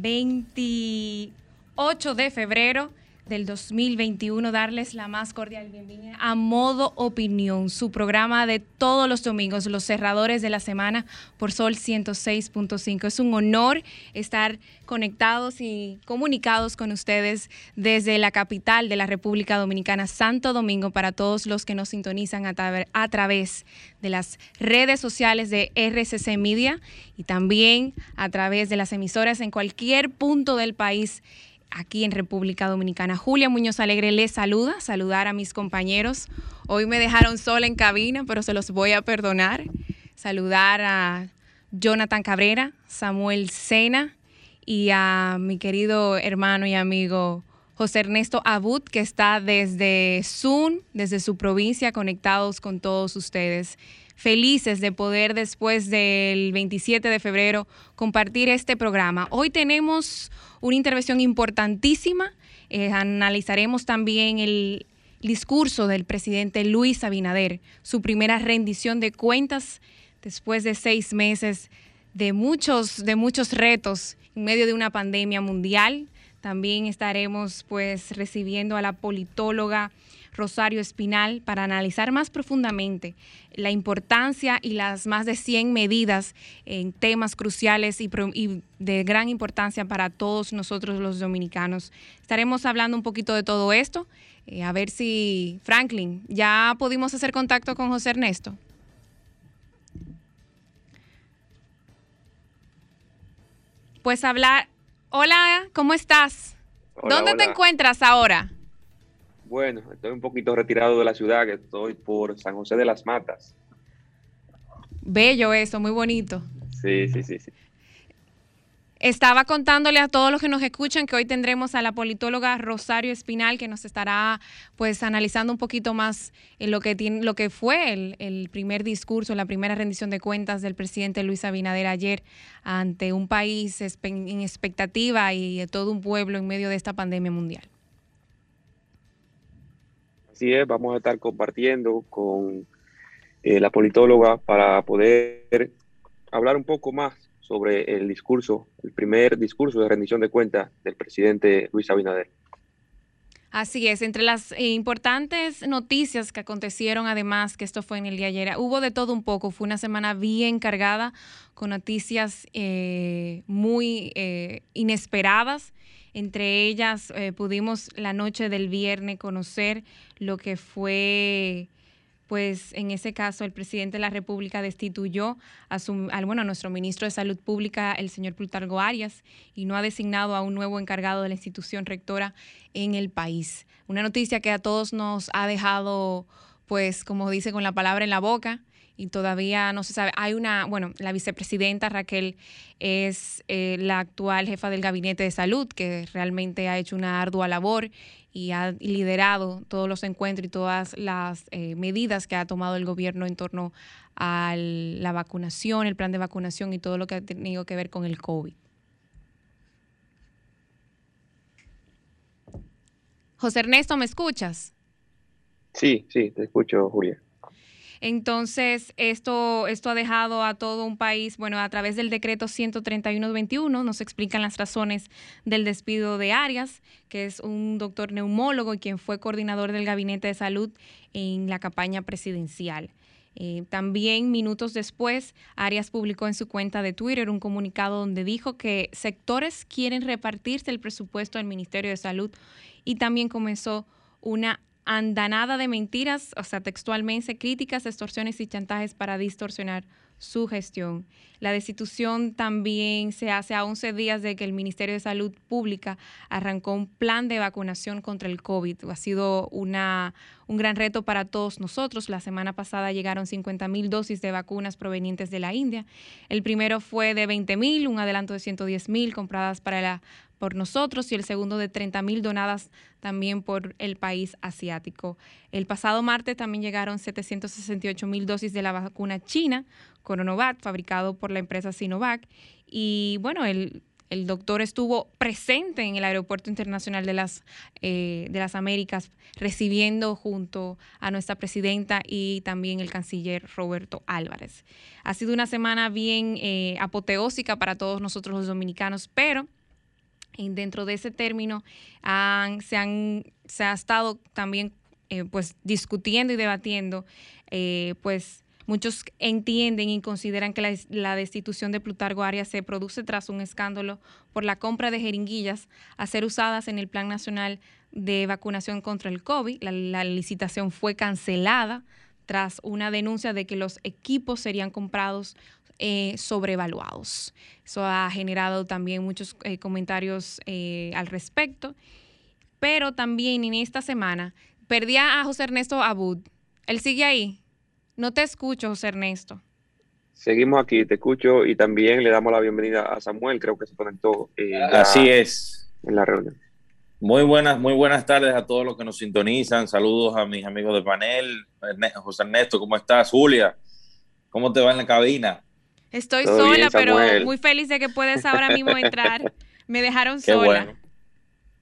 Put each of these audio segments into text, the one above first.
28 de febrero del 2021, darles la más cordial bienvenida a Modo Opinión, su programa de todos los domingos, los cerradores de la semana por Sol 106.5. Es un honor estar conectados y comunicados con ustedes desde la capital de la República Dominicana, Santo Domingo, para todos los que nos sintonizan a, tra a través de las redes sociales de RCC Media y también a través de las emisoras en cualquier punto del país aquí en República Dominicana. Julia Muñoz Alegre les saluda, saludar a mis compañeros. Hoy me dejaron sola en cabina, pero se los voy a perdonar. Saludar a Jonathan Cabrera, Samuel Sena y a mi querido hermano y amigo José Ernesto Abud, que está desde Zoom, desde su provincia, conectados con todos ustedes felices de poder después del 27 de febrero compartir este programa. Hoy tenemos una intervención importantísima. Eh, analizaremos también el discurso del presidente Luis Abinader, su primera rendición de cuentas después de seis meses de muchos, de muchos retos en medio de una pandemia mundial. También estaremos pues recibiendo a la politóloga Rosario Espinal para analizar más profundamente la importancia y las más de 100 medidas en temas cruciales y, de gran importancia para todos nosotros los dominicanos. Estaremos hablando un poquito de todo esto. Eh, a ver si, Franklin, ya pudimos hacer contacto con José Ernesto. Pues hablar. Hola, ¿cómo estás? Hola, ¿Dónde hola. te encuentras ahora? Bueno, estoy un poquito retirado de la ciudad, que estoy por San José de las Matas. Bello eso, muy bonito. Sí, sí, sí, sí. Estaba contándole a todos los que nos escuchan que hoy tendremos a la politóloga Rosario Espinal que nos estará pues analizando un poquito más en lo que tiene, lo que fue el, el primer discurso, la primera rendición de cuentas del presidente Luis Abinader ayer ante un país en expectativa y todo un pueblo en medio de esta pandemia mundial. Así es, vamos a estar compartiendo con eh, la politóloga para poder hablar un poco más sobre el discurso, el primer discurso de rendición de cuentas del presidente Luis Abinader. Así es, entre las eh, importantes noticias que acontecieron, además, que esto fue en el día de ayer, hubo de todo un poco, fue una semana bien cargada con noticias eh, muy eh, inesperadas. Entre ellas eh, pudimos la noche del viernes conocer lo que fue pues en ese caso el presidente de la República destituyó a, su, al, bueno, a nuestro ministro de Salud Pública, el señor Plutargo Arias, y no ha designado a un nuevo encargado de la institución rectora en el país. Una noticia que a todos nos ha dejado, pues, como dice, con la palabra en la boca y todavía no se sabe. Hay una, bueno, la vicepresidenta Raquel es eh, la actual jefa del Gabinete de Salud, que realmente ha hecho una ardua labor y ha liderado todos los encuentros y todas las eh, medidas que ha tomado el gobierno en torno a la vacunación, el plan de vacunación y todo lo que ha tenido que ver con el COVID. José Ernesto, ¿me escuchas? Sí, sí, te escucho, Julia. Entonces, esto, esto ha dejado a todo un país, bueno, a través del decreto 131-21, nos explican las razones del despido de Arias, que es un doctor neumólogo y quien fue coordinador del Gabinete de Salud en la campaña presidencial. Eh, también minutos después, Arias publicó en su cuenta de Twitter un comunicado donde dijo que sectores quieren repartirse el presupuesto del Ministerio de Salud y también comenzó una andanada de mentiras, o sea, textualmente críticas, extorsiones y chantajes para distorsionar su gestión. La destitución también se hace a 11 días de que el Ministerio de Salud Pública arrancó un plan de vacunación contra el COVID. Ha sido una, un gran reto para todos nosotros. La semana pasada llegaron 50 mil dosis de vacunas provenientes de la India. El primero fue de 20 mil, un adelanto de 110 mil compradas para la por nosotros y el segundo de 30 mil donadas también por el país asiático. El pasado martes también llegaron 768 mil dosis de la vacuna china, Coronovac, fabricado por la empresa Sinovac. Y bueno, el, doctor estuvo presente en el Aeropuerto Internacional de las, eh, de las Américas, recibiendo junto a nuestra presidenta y también el canciller Roberto Álvarez. Ha sido una semana bien eh, apoteósica para todos nosotros los dominicanos, pero dentro de ese término se, han, se ha estado también eh, pues discutiendo y debatiendo, eh, pues muchos entienden y consideran que la, destitución de Plutargo Arias se produce tras un escándalo por la compra de jeringuillas a ser usadas en el Plan Nacional de Vacunación contra el COVID. la licitación fue cancelada tras una denuncia de que los equipos serían comprados eh, sobrevaluados. Eso ha generado también muchos eh, comentarios eh, al respecto. Pero también en esta semana perdí a José Ernesto Abud. Él sigue ahí. No te escucho, José Ernesto. Seguimos aquí, te escucho y también le damos la bienvenida a Samuel, creo que se conectó. Así es. En la reunión. Muy buenas, muy buenas tardes a todos los que nos sintonizan. Saludos a mis amigos de panel. José Ernesto, ¿cómo estás? Julia, ¿cómo te va en la cabina? Estoy sola, pero muy feliz de que puedes ahora mismo entrar. Me dejaron Qué sola. Bueno.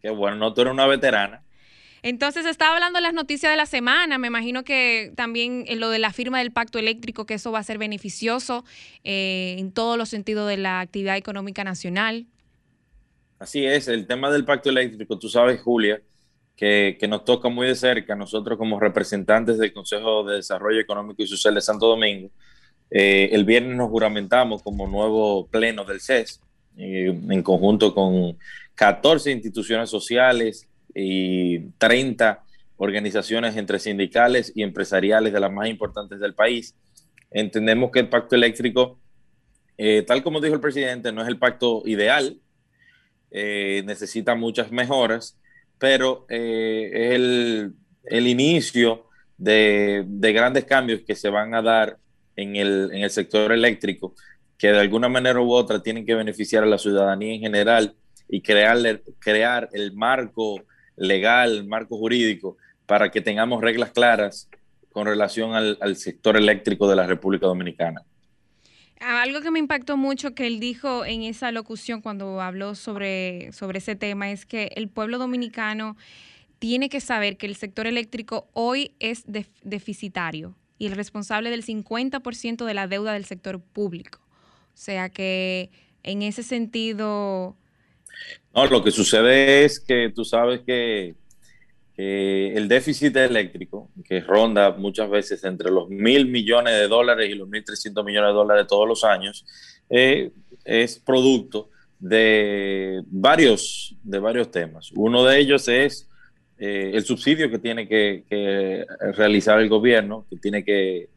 Qué bueno, no, tú eres una veterana. Entonces estaba hablando de las noticias de la semana. Me imagino que también en lo de la firma del pacto eléctrico, que eso va a ser beneficioso eh, en todos los sentidos de la actividad económica nacional. Así es, el tema del pacto eléctrico, tú sabes, Julia, que, que nos toca muy de cerca nosotros como representantes del Consejo de Desarrollo Económico y Social de Santo Domingo eh, el viernes nos juramentamos como nuevo pleno del CES, eh, en conjunto con 14 instituciones sociales y 30 organizaciones entre sindicales y empresariales de las más importantes del país. Entendemos que el pacto eléctrico, eh, tal como dijo el presidente, no es el pacto ideal, necesita muchas mejoras, pero es el, inicio de, grandes cambios que se van a dar en el, en el sector eléctrico que de alguna manera u otra tienen que beneficiar a la ciudadanía en general y crear, crear el marco legal, el marco jurídico, para que tengamos reglas claras con relación al, al, sector eléctrico de la República Dominicana. Algo que me impactó mucho que él dijo en esa locución cuando habló sobre, sobre ese tema es que el pueblo dominicano tiene que saber que el sector eléctrico hoy es deficitario y el responsable del 50% de la deuda del sector público. O sea que en ese sentido... No, lo que sucede es que tú sabes que, el déficit eléctrico, que ronda muchas veces entre los mil millones de dólares y los mil trescientos millones de dólares todos los años, eh, es producto de varios, de varios temas. Uno de ellos es eh, el subsidio que tiene que, realizar el gobierno, que tiene que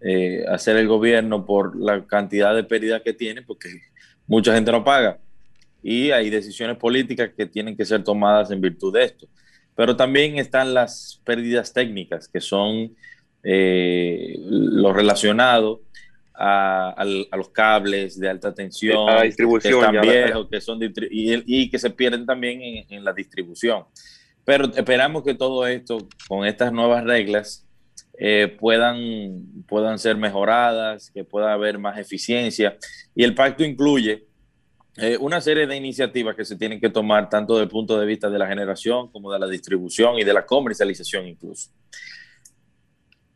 eh, hacer el gobierno por la cantidad de pérdidas que tiene, porque mucha gente no paga. Y hay decisiones políticas que tienen que ser tomadas en virtud de esto. Pero también están las pérdidas técnicas, que son eh, lo relacionado a, los cables de alta tensión, distribución, que están viejos, que son y, que se pierden también en la distribución. Pero esperamos que todo esto, con estas nuevas reglas, eh, puedan, puedan ser mejoradas, que pueda haber más eficiencia. Y el pacto incluye eh, una serie de iniciativas que se tienen que tomar tanto desde el punto de vista de la generación como de la distribución y de la comercialización incluso.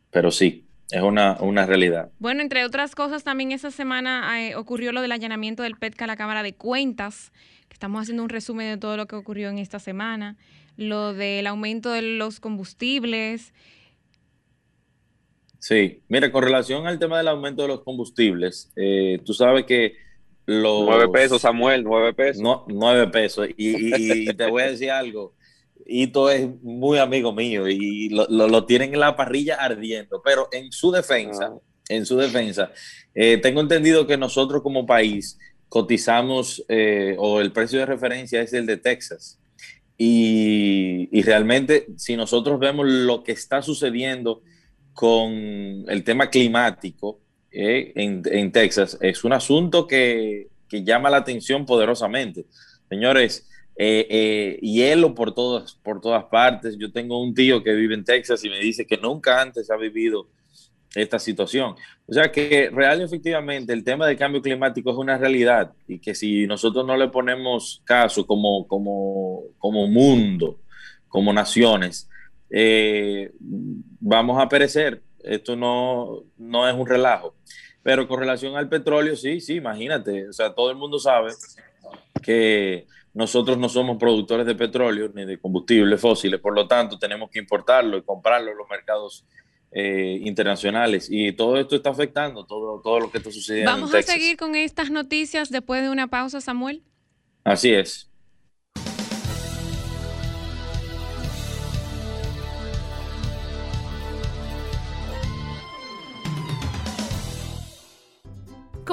Pero sí, es una, una realidad. Bueno, entre otras cosas, también esa semana eh, ocurrió lo del allanamiento del PETCA a la Cámara de Cuentas, que estamos haciendo un resumen de todo lo que ocurrió en esta semana lo del aumento de los combustibles. Sí, mira, con relación al tema del aumento de los combustibles, eh, tú sabes que los... Nueve pesos, Samuel, nueve pesos. No, nueve pesos. Y, te voy a decir algo, Ito es muy amigo mío y lo, lo, tienen en la parrilla ardiendo, pero en su defensa, en su defensa, eh, tengo entendido que nosotros como país cotizamos eh, o el precio de referencia es el de Texas. Y, realmente si nosotros vemos lo que está sucediendo con el tema climático eh, en, Texas, es un asunto que, que, llama la atención poderosamente. Señores, eh, hielo por todas, por todas partes. Yo tengo un tío que vive en Texas y me dice que nunca antes ha vivido esta situación. O sea que real y efectivamente el tema del cambio climático es una realidad y que si nosotros no le ponemos caso como, como, como mundo, como naciones, eh, vamos a perecer. Esto no, no es un relajo. Pero con relación al petróleo, sí, sí, imagínate. O sea, todo el mundo sabe que nosotros no somos productores de petróleo ni de combustibles fósiles, por lo tanto tenemos que importarlo y comprarlo en los mercados eh, internacionales y todo esto está afectando todo, todo lo que está sucediendo. Vamos a seguir con estas noticias después de una pausa, Samuel. Así es.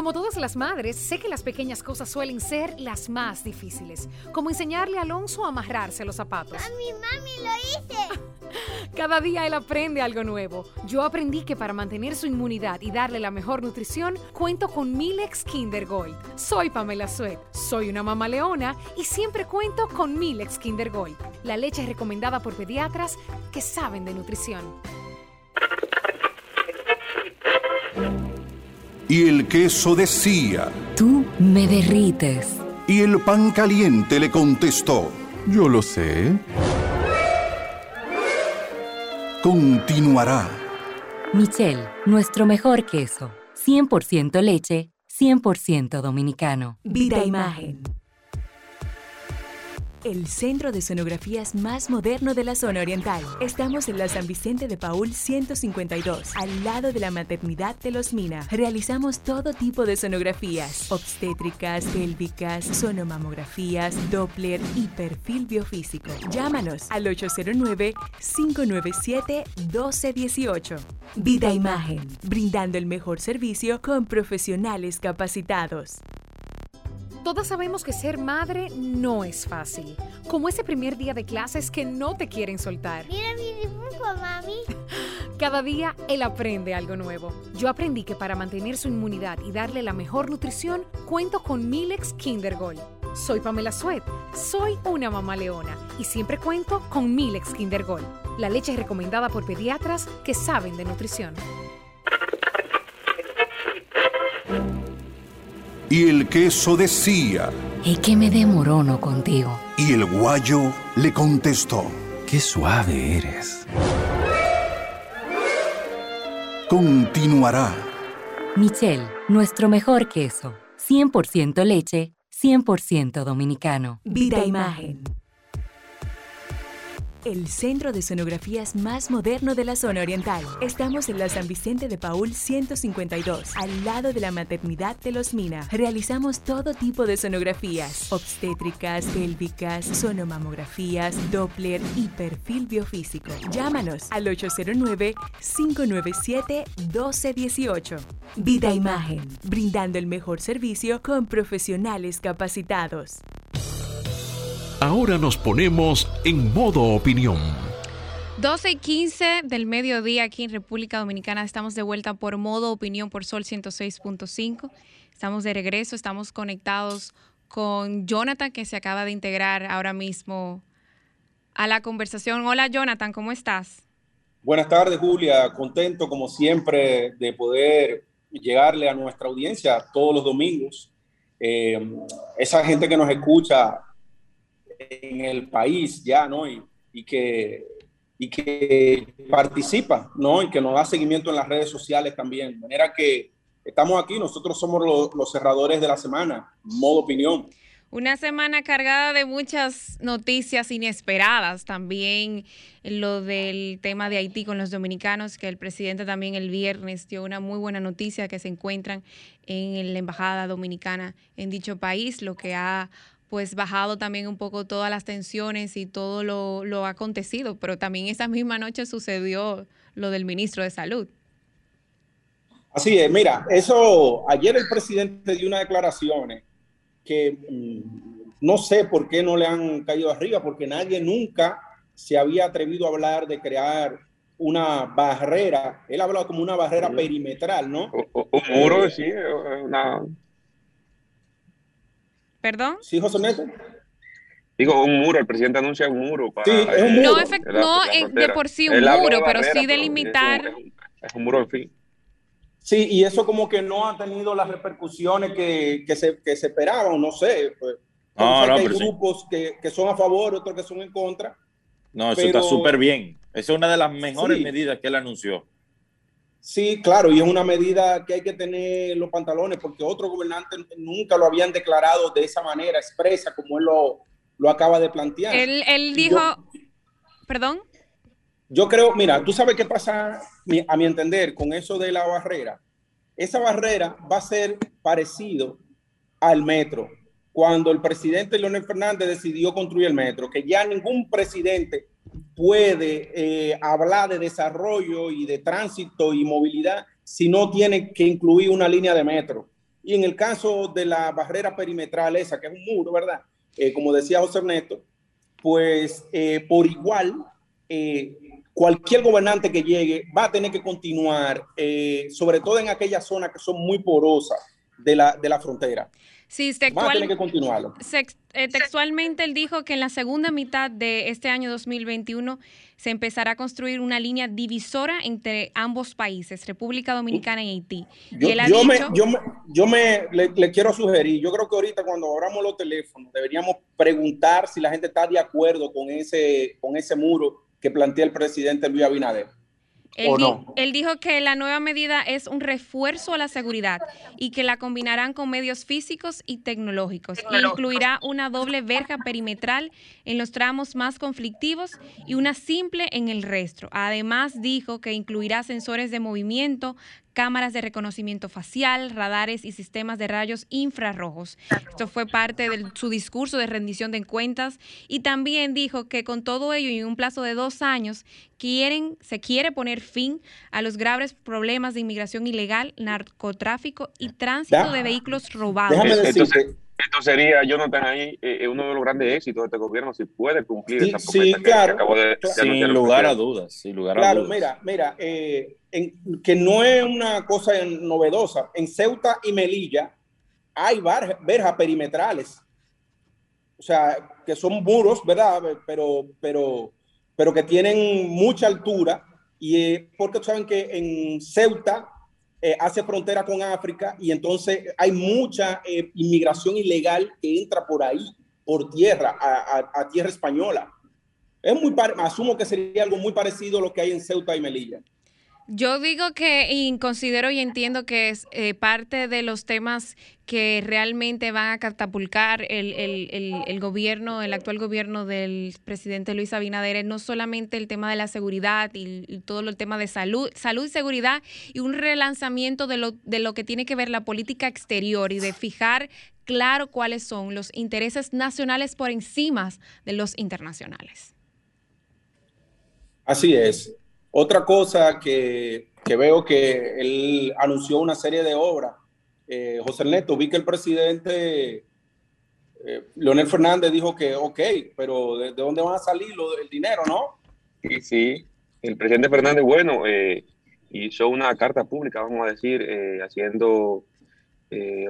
Como todas las madres, sé que las pequeñas cosas suelen ser las más difíciles, como enseñarle a Alonso a amarrarse los zapatos. ¡Mami, mami, lo hice! Cada día él aprende algo nuevo. Yo aprendí que para mantener su inmunidad y darle la mejor nutrición, cuento con Milex Kinder Gold. Soy Pamela Suet, soy una mamá leona y siempre cuento con Milex Kinder Gold, la leche recomendada por pediatras que saben de nutrición. Y el queso decía, Tú me derrites. Y el pan caliente le contestó, Yo lo sé. Continuará. Michelle, nuestro mejor queso. 100% leche, 100% dominicano. Vida Imagen. El centro de sonografías más moderno de la zona oriental. Estamos en la San Vicente de Paul 152, al lado de la maternidad de Los Mina. Realizamos todo tipo de sonografías, obstétricas, pélvicas, sonomamografías, Doppler y perfil biofísico. Llámanos al 809-597-1218. Vida Imagen, brindando el mejor servicio con profesionales capacitados. Todas sabemos que ser madre no es fácil. Como ese primer día de clases que no te quieren soltar. Mira mi dibujo, mami. Cada día él aprende algo nuevo. Yo aprendí que para mantener su inmunidad y darle la mejor nutrición, cuento con Milex Kinder Gold. Soy Pamela Suet, soy una mamá leona y siempre cuento con Milex Kinder Gold, la leche recomendada por pediatras que saben de nutrición. Y el queso decía, Es que me demorono contigo. y el guayo le contestó, Qué suave eres. continuará. Michelle, nuestro mejor queso. 100% leche, 100% dominicano. Vida Imagen. El centro de sonografías más moderno de la zona oriental. Estamos en la San Vicente de Paul 152, al lado de la maternidad de Los Mina. Realizamos todo tipo de sonografías, obstétricas, pélvicas, sonomamografías, Doppler y perfil biofísico. Llámanos al 809-597-1218. Vida Imagen, brindando el mejor servicio con profesionales capacitados. Ahora nos ponemos en modo opinión. 12 y 15 del mediodía aquí en República Dominicana. Estamos de vuelta por modo opinión por Sol 106.5. Estamos de regreso, estamos conectados con Jonathan que se acaba de integrar ahora mismo a la conversación. Hola Jonathan, ¿cómo estás? Buenas tardes Julia, contento como siempre de poder llegarle a nuestra audiencia todos los domingos. Eh, esa gente que nos escucha en el país ya, ¿no? Y, y, que, y que participa, ¿no? Y que nos da seguimiento en las redes sociales también. De manera que estamos aquí, nosotros somos los, los cerradores de la semana, modo opinión. Una semana cargada de muchas noticias inesperadas, también lo del tema de Haití con los dominicanos, que el presidente también el viernes dio una muy buena noticia que se encuentran en la embajada dominicana en dicho país, lo que ha pues bajado también un poco todas las tensiones y todo lo, lo acontecido, pero también esa misma noche sucedió lo del ministro de Salud. Así es, mira, eso, ayer el presidente dio unas declaraciones que mm, no sé por qué no le han caído arriba, porque nadie nunca se había atrevido a hablar de crear una barrera, él ha hablado como una barrera perimetral, ¿no? un muro, sí, una... ¿Perdón? Sí, José Neto. Digo, un muro, el presidente anuncia un muro. Para, sí, es un muro. No, no de por sí un muro, pero sí delimitar. Es un, es un muro, en fin. Sí, y eso como que no ha tenido las repercusiones que, que, se, que se esperaban, no sé. Pues, no, no, hay grupos que, que, son a favor, otros que son en contra. No, eso pero... está súper bien. Esa es una de las mejores sí. medidas que él anunció. Sí, claro, y es una medida que hay que tener los pantalones porque otros gobernantes nunca lo habían declarado de esa manera expresa como él lo, lo acaba de plantear. Él, él dijo, yo, perdón. Yo creo, mira, tú sabes qué pasa, a mi entender, con eso de la barrera. Esa barrera va a ser parecido al metro. Cuando el presidente Leonel Fernández decidió construir el metro, que ya ningún presidente puede eh, hablar de desarrollo y de tránsito y movilidad si no tiene que incluir una línea de metro. Y en el caso de la barrera perimetral esa, que es un muro, ¿verdad? Eh, como decía José Ernesto, pues eh, por igual, cualquier gobernante que llegue va a tener que continuar, sobre todo en aquellas zonas que son muy porosas de la, de la frontera. Sí, textual, que continuarlo. Sex, eh, textualmente él dijo que en la segunda mitad de este año 2021 se empezará a construir una línea divisora entre ambos países, República Dominicana y Haití. Yo, y él ha yo dicho, me, yo me, yo me le, le, quiero sugerir, yo creo que ahorita cuando abramos los teléfonos deberíamos preguntar si la gente está de acuerdo con ese, con ese muro que plantea el presidente Luis Abinader. Él, di no? él, dijo que la nueva medida es un refuerzo a la seguridad y que la combinarán con medios físicos y tecnológicos. E incluirá una doble verja perimetral en los tramos más conflictivos y una simple en el resto. Además, dijo que incluirá sensores de movimiento, cámaras de reconocimiento facial, radares y sistemas de rayos infrarrojos. Esto fue parte de su discurso de rendición de cuentas y también dijo que con todo ello y en un plazo de dos años quieren, se quiere poner fin a los graves problemas de inmigración ilegal, narcotráfico y tránsito de vehículos robados. Déjame decirte, esto sería, Jonathan, ahí eh, uno de los grandes éxitos de este gobierno, si puede cumplir Sí, esa sí, promesa que- claro. que acabó de, de Sin lugar a dudas, sin lugar a Claro, dudas. mira, mira, eh, en- que no es una cosa novedosa. En Ceuta y Melilla hay bar- verjas perimetrales. O sea, que son muros, ¿verdad? Pero, pero, pero que tienen mucha altura. Y eh, porque saben que en Ceuta eh, hace frontera con África y entonces hay mucha eh, inmigración ilegal que entra por ahí, por tierra, a, a- tierra española. Es muy asumo que sería algo muy parecido a lo que hay en Ceuta y Melilla. Yo digo que y considero y entiendo que es eh, parte de los temas que realmente van a catapultar el, el- el- el gobierno, el actual gobierno del presidente Luis Abinader, es no solamente el tema de la seguridad y, y todo el tema de salud, salud y seguridad y un relanzamiento de lo, de lo que tiene que ver la política exterior y de fijar claro cuáles son los intereses nacionales por encima de los internacionales. Así es. Otra cosa que, que veo que él anunció una serie de obras. Eh, José Ernesto, vi que el presidente eh, Leonel Fernández dijo que, ok, pero ¿de, de dónde van a salir el dinero, no? Sí. El presidente Fernández, bueno, eh, hizo una carta pública, vamos a decir, eh, haciendo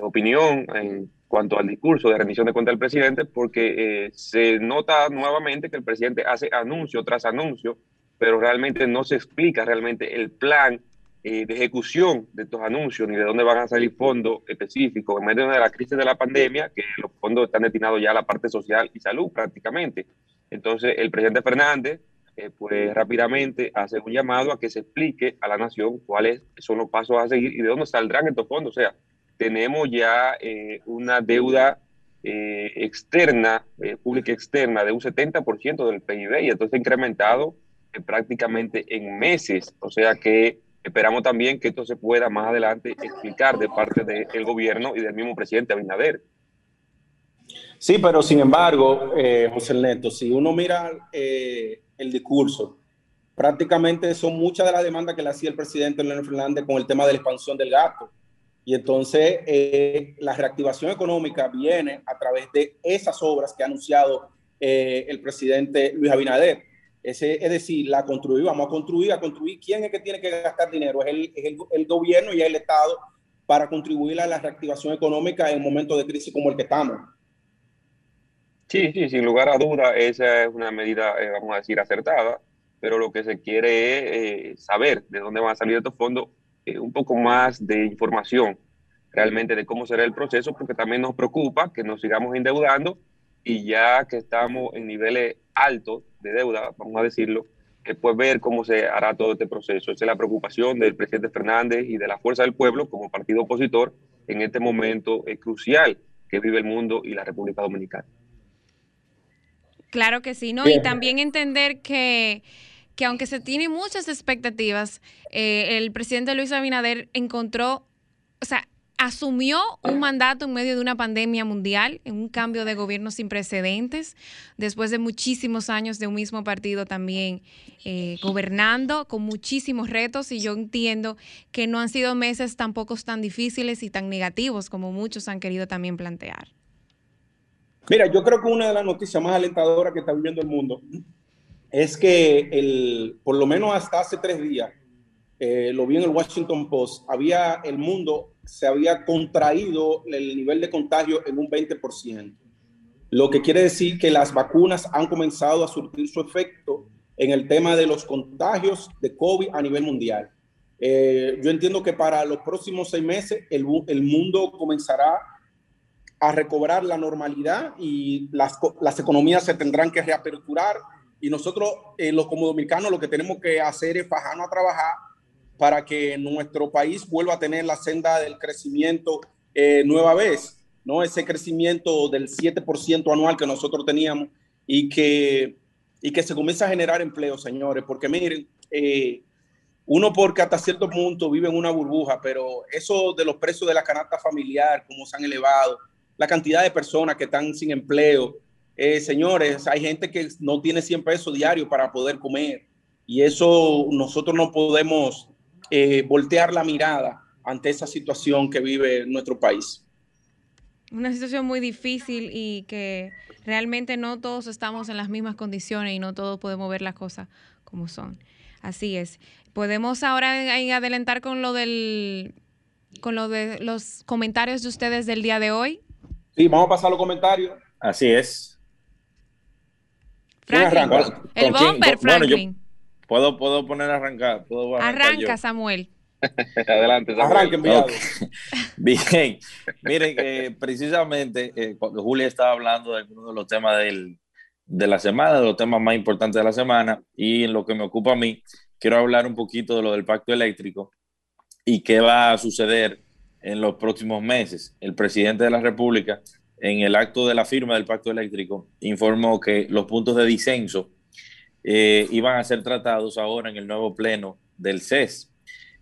opinión en cuanto al discurso de rendición de cuentas del presidente, porque se nota nuevamente que el presidente hace anuncio tras anuncio, pero realmente no se explica realmente el plan eh, de ejecución de estos anuncios, ni de dónde van a salir fondos específicos en medio de la crisis de la pandemia, que los fondos están destinados ya a la parte social y salud prácticamente. Entonces, el presidente Fernández, eh, pues rápidamente hace un llamado a que se explique a la nación cuáles son los pasos a seguir y de dónde saldrán estos fondos. O sea, tenemos ya eh, una deuda externa, pública externa, de un 70% del PIB y entonces ha incrementado prácticamente en meses. O sea que esperamos también que esto se pueda más adelante explicar de parte del gobierno y del mismo presidente Abinader. Sí, pero sin embargo, eh, José Ernesto, si uno mira eh, el discurso, prácticamente son muchas de las demandas que le hacía el presidente Leonel Fernández con el tema de la expansión del gasto. Y entonces eh, la reactivación económica viene a través de esas obras que ha anunciado eh, el presidente Luis Abinader. Ese, es decir, la construir, vamos a construir, a construir. ¿Quién es que tiene que gastar dinero? Es el, es el, el gobierno y el Estado para contribuir a la reactivación económica en un momento de crisis como el que estamos. Sí, sí, sin lugar a duda, esa es una medida, eh, vamos a decir, acertada, pero lo que se quiere es eh, saber de dónde van a salir estos fondos, eh, un poco más de información realmente de cómo será el proceso, porque también nos preocupa que nos sigamos endeudando y ya que estamos en niveles altos de deuda, vamos a decirlo, que pues ver cómo se hará todo este proceso. Esa es la preocupación del presidente Fernández y de la Fuerza del Pueblo como partido opositor en este momento crucial que vive el mundo y la República Dominicana. Claro que sí, ¿no? Y también entender que, que aunque se tienen muchas expectativas, eh, el presidente Luis Abinader encontró, o sea, asumió un mandato en medio de una pandemia mundial, en un cambio de gobierno sin precedentes, después de muchísimos años de un mismo partido también eh, gobernando, con muchísimos retos, y yo entiendo que no han sido meses tampoco tan difíciles y tan negativos como muchos han querido también plantear. Mira, yo creo que una de las noticias más alentadoras que está viviendo el mundo es que el, por lo menos hasta hace tres días, eh, lo vi en el Washington Post, había el mundo se había contraído el nivel de contagio en un 20%, lo que quiere decir que las vacunas han comenzado a surtir su efecto en el tema de los contagios de COVID a nivel mundial. Eh, yo entiendo que para los próximos seis meses el, el mundo comenzará a recobrar la normalidad y las, las economías se tendrán que reaperturar y nosotros, eh, los como dominicanos, lo que tenemos que hacer es bajarnos a trabajar para que nuestro país vuelva a tener la senda del crecimiento eh, nueva vez, ¿no? Ese crecimiento del 7% anual que nosotros teníamos y que, y que se comienza a generar empleo, señores, porque miren, eh, uno porque hasta cierto punto vive en una burbuja, pero eso de los precios de la canasta familiar, cómo se han elevado, la cantidad de personas que están sin empleo. Eh, señores, hay gente que no tiene 100 pesos diarios para poder comer y eso nosotros no podemos eh, voltear la mirada ante esa situación que vive nuestro país. Una situación muy difícil y que realmente no todos estamos en las mismas condiciones y no todos podemos ver las cosas como son. Así es. Podemos ahora adelantar con lo del con lo de los comentarios de ustedes del día de hoy. Sí, vamos a pasar a los comentarios. Así es. Franklin, el bomber, Franklin. Puedo, puedo poner a arrancar. Puedo Arranca, Samuel. Adelante, Samuel. Okay. Bien. Miren, que precisamente eh, cuando Julia estaba hablando de algunos de los temas del, de la semana, de los temas más importantes de la semana, y en lo que me ocupa a mí, quiero hablar un poquito de lo del pacto eléctrico y qué va a suceder en los próximos meses. El presidente de la República, en el acto de la firma del pacto eléctrico, informó que los puntos de disenso eh, iban a ser tratados ahora en el nuevo pleno del CES.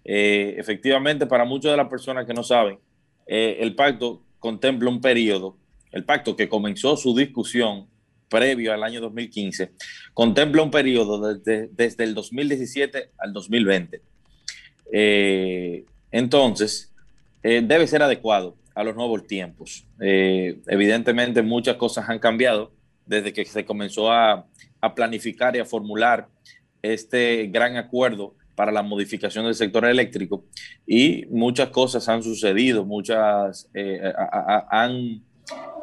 Eh, efectivamente, para muchas de las personas que no saben, eh, el pacto contempla un periodo, el pacto que comenzó su discusión previo al año 2015, contempla un periodo desde, el 2017 al 2020. entonces, eh, debe ser adecuado a los nuevos tiempos. Eh, evidentemente muchas cosas han cambiado desde que se comenzó a, a, planificar y a formular este gran acuerdo para la modificación del sector eléctrico y muchas cosas han sucedido, muchas eh, han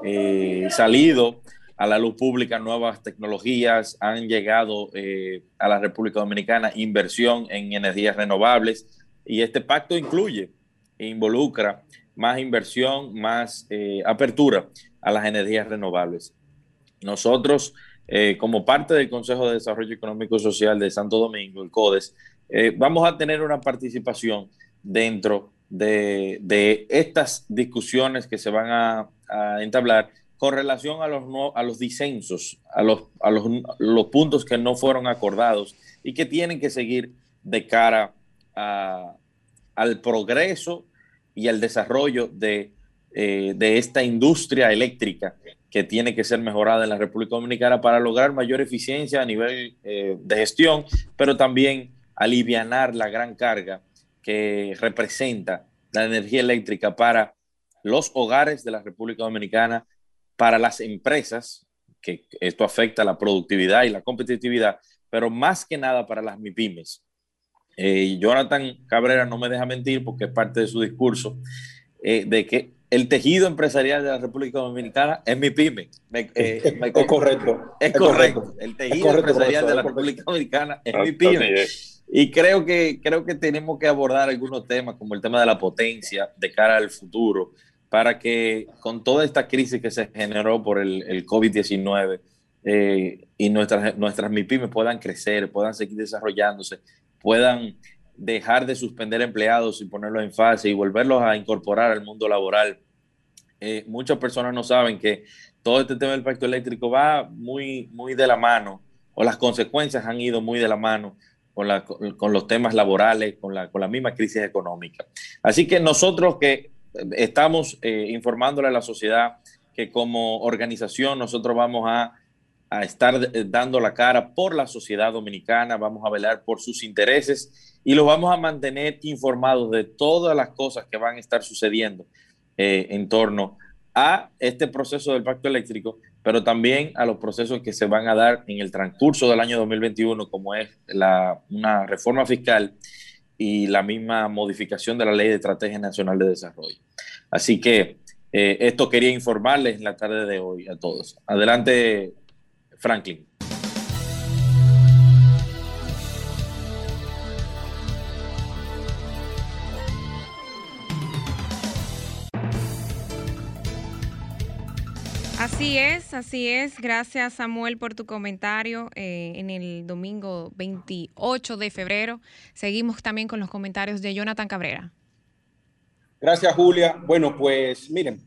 eh, salido a la luz pública nuevas tecnologías, han llegado eh, a la República Dominicana inversión en energías renovables y este pacto incluye involucra más inversión, más apertura a las energías renovables. Nosotros, eh, como parte del Consejo de Desarrollo Económico y Social de Santo Domingo, el CODES, eh, vamos a tener una participación dentro de, estas discusiones que se van a, entablar con relación a los, no, a los disensos, a, los, a los, los puntos que no fueron acordados y que tienen que seguir de cara al progreso y al desarrollo de, eh, de esta industria eléctrica que tiene que ser mejorada en la República Dominicana para lograr mayor eficiencia a nivel eh, de gestión, pero también alivianar la gran carga que representa la energía eléctrica para los hogares de la República Dominicana, para las empresas, que esto afecta la productividad y la competitividad, pero más que nada para las MIPIMES. Eh, Jonathan Cabrera no me deja mentir porque es parte de su discurso, eh, de que el tejido empresarial de la República Dominicana es mi pyme. Eh, es, correcto. Es, correcto. El tejido empresarial de la República Dominicana es mi pyme. Y creo que, creo que tenemos que abordar algunos temas como el tema de la potencia de cara al futuro, para que con toda esta crisis que se generó por el, el COVID-19 eh, y nuestras, nuestras MIPIMES puedan crecer, puedan seguir desarrollándose, puedan dejar de suspender empleados y ponerlos en fase y volverlos a incorporar al mundo laboral. Eh, muchas personas no saben que todo este tema del pacto eléctrico va muy, muy de la mano, o las consecuencias han ido muy de la mano con, la, con los temas laborales, con la, con la misma crisis económica. Así que nosotros que estamos eh, informándole a la sociedad que como organización nosotros vamos a a estar eh, dando la cara por la sociedad dominicana, vamos a velar por sus intereses y los vamos a mantener informados de todas las cosas que van a estar sucediendo eh, en torno a este proceso del pacto eléctrico, pero también a los procesos que se van a dar en el transcurso del año 2021, como es la, una reforma fiscal y la misma modificación de la Ley de Estrategia Nacional de Desarrollo. Así que eh, esto quería informarles en la tarde de hoy a todos. Adelante, Franklin. Así es, así es. Gracias Samuel por tu comentario eh, en el domingo 28 de febrero. Seguimos también con los comentarios de Jonathan Cabrera. Gracias Julia. Bueno, pues miren,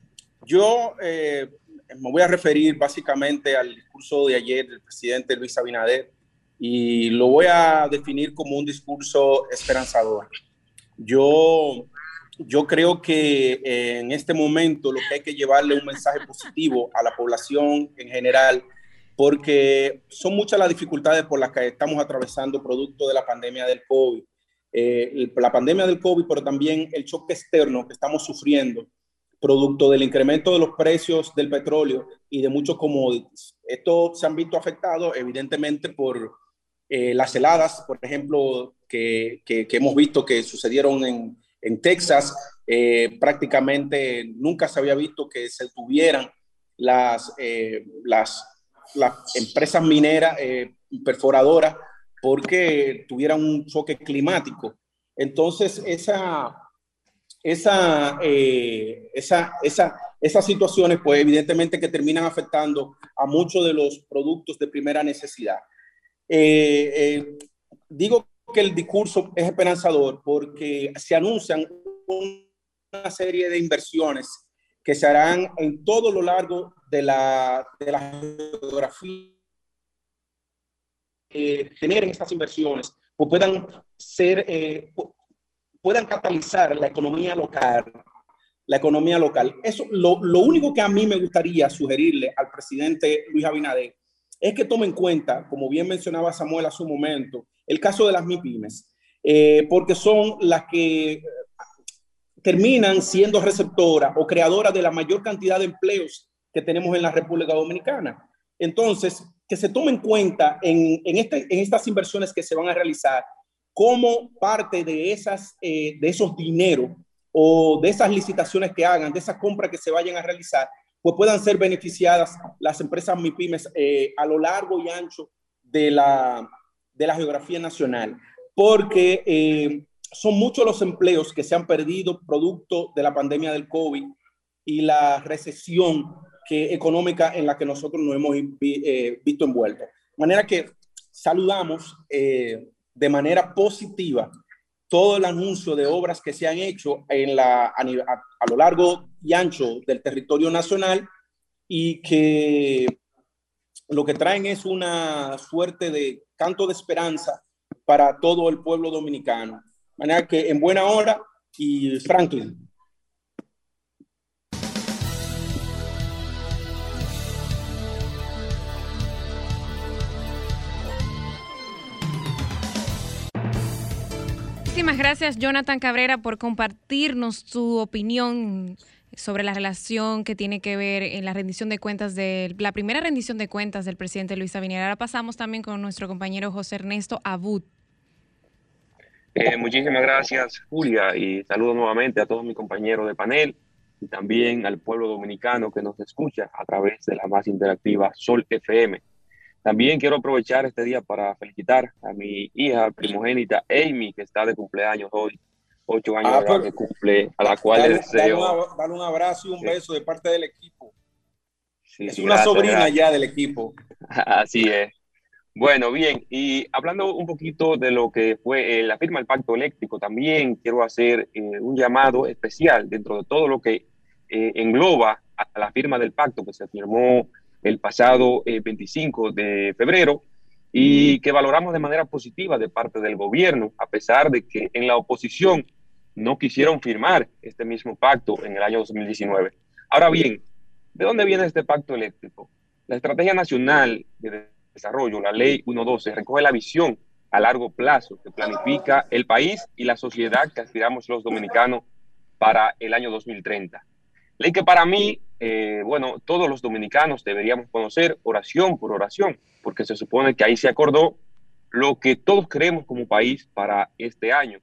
yo eh, me voy a referir básicamente al discurso de ayer del presidente Luis Abinader y lo voy a definir como un discurso esperanzador. Yo, yo creo que en este momento lo que hay que llevarle un mensaje positivo a la población en general, porque son muchas las dificultades por las que estamos atravesando producto de la pandemia del COVID. Eh, la pandemia del COVID, pero también el choque externo que estamos sufriendo producto del incremento de los precios del petróleo y de muchos commodities. Estos se han visto afectados evidentemente por eh, las heladas, por ejemplo, que, que, hemos visto que sucedieron en, en Texas. Eh, prácticamente nunca se había visto que se tuvieran las, eh, las, las, empresas mineras perforadoras porque tuvieran un choque climático. Entonces, esa, esa, eh, esa, esa, esas situaciones, pues evidentemente que terminan afectando a muchos de los productos de primera necesidad. Eh, eh, digo que el discurso es esperanzador porque se anuncian una serie de inversiones que se harán en todo lo largo de la, de la geografía. tener en estas inversiones pues puedan ser, puedan catalizar la economía local, la economía local. Eso, lo, lo, único que a mí me gustaría sugerirle al presidente Luis Abinader es que tome en cuenta, como bien mencionaba Samuel hace un momento, el caso de las MIPIMES, eh, porque son las que terminan siendo receptoras o creadoras de la mayor cantidad de empleos que tenemos en la República Dominicana. Entonces, que se tome en cuenta en, en, este, en estas inversiones que se van a realizar cómo parte de, esas, eh, de esos dineros o de esas licitaciones que hagan, de esas compras que se vayan a realizar, pues puedan ser beneficiadas las empresas MIPIMES eh, a lo largo y ancho de la, de la geografía nacional, porque eh, son muchos los empleos que se han perdido producto de la pandemia del COVID y la recesión que, económica en la que nosotros nos hemos visto envueltos. De manera que saludamos de manera positiva todo el anuncio de obras que se han hecho en la, a, a, lo largo y ancho del territorio nacional y que lo que traen es una suerte de canto de esperanza para todo el pueblo dominicano. De manera que en buena hora y Franklin. Muchísimas gracias Jonathan Cabrera por compartirnos tu opinión sobre la relación que tiene que ver en la rendición de cuentas de la primera rendición de cuentas del presidente Luis Abinader. Ahora pasamos también con nuestro compañero José Ernesto Abud. Eh, muchísimas gracias, Julia, y saludo nuevamente a todos mis compañeros de panel y también al pueblo dominicano que nos escucha a través de la más interactiva Sol FM. También quiero aprovechar este día para felicitar a mi hija primogénita Amy, que está de cumpleaños hoy, ocho años Ah, pues, que cumple, a la cual le Dale, dale deseo. un, dale un abrazo y un Sí. beso de parte del equipo. Sí, es una gracias, sobrina gracias. ya del equipo. Así es. Bueno, bien, y hablando un poquito de lo que fue eh, la firma del pacto eléctrico, también quiero hacer eh, un llamado especial dentro de todo lo que eh, engloba a la firma del pacto que se firmó el pasado eh, 25 de febrero y que valoramos de manera positiva de parte del gobierno, a pesar de que en la oposición no quisieron firmar este mismo pacto en el año 2019. Ahora bien, ¿de dónde viene este pacto eléctrico? La Estrategia Nacional de Desarrollo, la Ley 112, recoge la visión a largo plazo que planifica el país y la sociedad que aspiramos los dominicanos para el año 2030. Ley que para mí, eh, bueno, todos los dominicanos deberíamos conocer oración por oración, porque se supone que ahí se acordó lo que todos queremos como país para este año,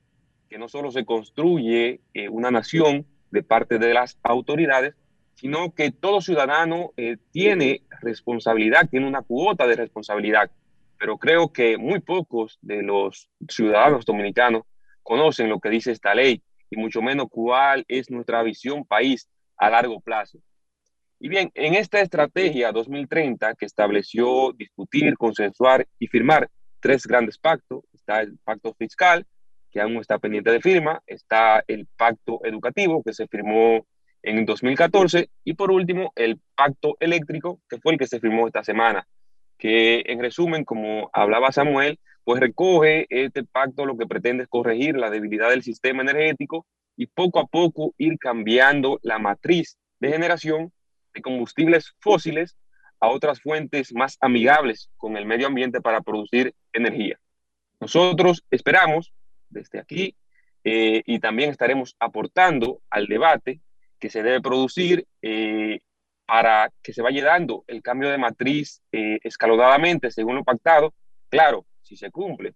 no solo se construye eh, una nación de parte de las autoridades, sino que todo ciudadano eh, tiene responsabilidad, tiene una cuota de responsabilidad. Pero creo que muy pocos de los ciudadanos dominicanos conocen lo que dice esta ley y mucho menos cuál es nuestra visión país a largo plazo. Y bien, en esta estrategia 2030 que estableció discutir, consensuar y firmar tres grandes pactos, está el pacto fiscal, que aún está pendiente de firma, está el pacto educativo, que se firmó en 2014, y por último, el pacto eléctrico, que fue el que se firmó esta semana, que en resumen, como hablaba Samuel, pues recoge este pacto lo que pretende es corregir la debilidad del sistema energético y poco a poco ir cambiando la matriz de generación de combustibles fósiles a otras fuentes más amigables con el medio ambiente para producir energía. Nosotros esperamos desde aquí eh, y también estaremos aportando al debate que se debe producir eh, para que se vaya dando el cambio de matriz eh, escalonadamente según lo pactado. Claro, si se cumple,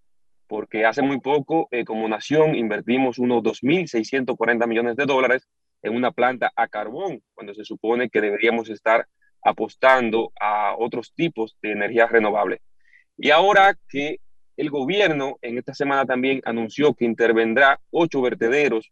porque hace muy poco como nación invertimos unos 2.640 millones de dólares en una planta a carbón, cuando se supone que deberíamos estar apostando a otros tipos de energías renovables. Y ahora que el gobierno en esta semana también anunció que intervendrá ocho vertederos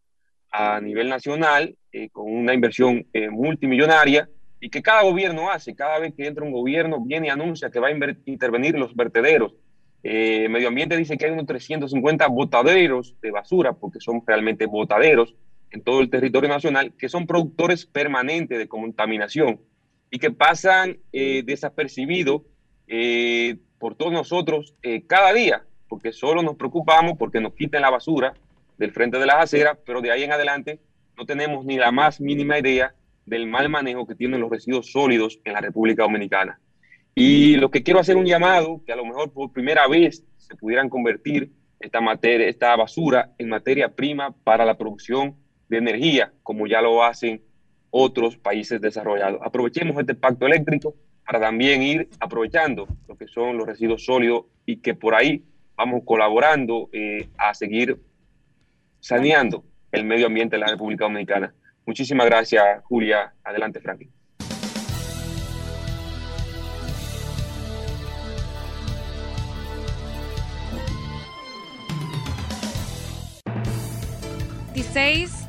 a nivel nacional eh, con una inversión eh, multimillonaria y que cada gobierno hace, cada vez que entra un gobierno viene y anuncia que va a intervenir los vertederos. Eh, Medio Ambiente dice que hay unos 350 botaderos de basura, porque son realmente botaderos en todo el territorio nacional, que son productores permanentes de contaminación y que pasan eh, desapercibidos por todos nosotros eh, cada día, porque solo nos preocupamos porque nos quiten la basura del frente de las aceras, pero de ahí en adelante no tenemos ni la más mínima idea del mal manejo que tienen los residuos sólidos en la República Dominicana. Y lo que quiero hacer un llamado, que a lo mejor por primera vez se pudieran convertir esta, materia, esta basura en materia prima para la producción de energía, como ya lo hacen otros países desarrollados. Aprovechemos este pacto eléctrico para también ir aprovechando lo que son los residuos sólidos y que por ahí vamos colaborando eh, a seguir saneando el medio ambiente de la República Dominicana. Muchísimas gracias, Julia. Adelante, Franklin.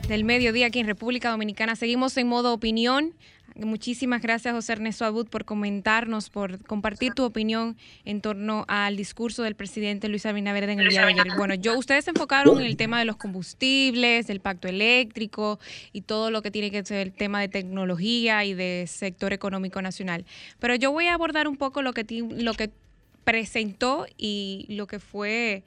del mediodía aquí en República Dominicana. Seguimos en modo opinión. Muchísimas gracias, José Ernesto Abud, por comentarnos, por compartir tu opinión en torno al discurso del presidente Luis Abinader en el día de ayer. Bueno, yo, ustedes se enfocaron en el tema de los combustibles, del pacto eléctrico y todo lo que tiene que ver el tema de tecnología y de sector económico nacional. Pero yo voy a abordar un poco lo que, lo que presentó y lo que fue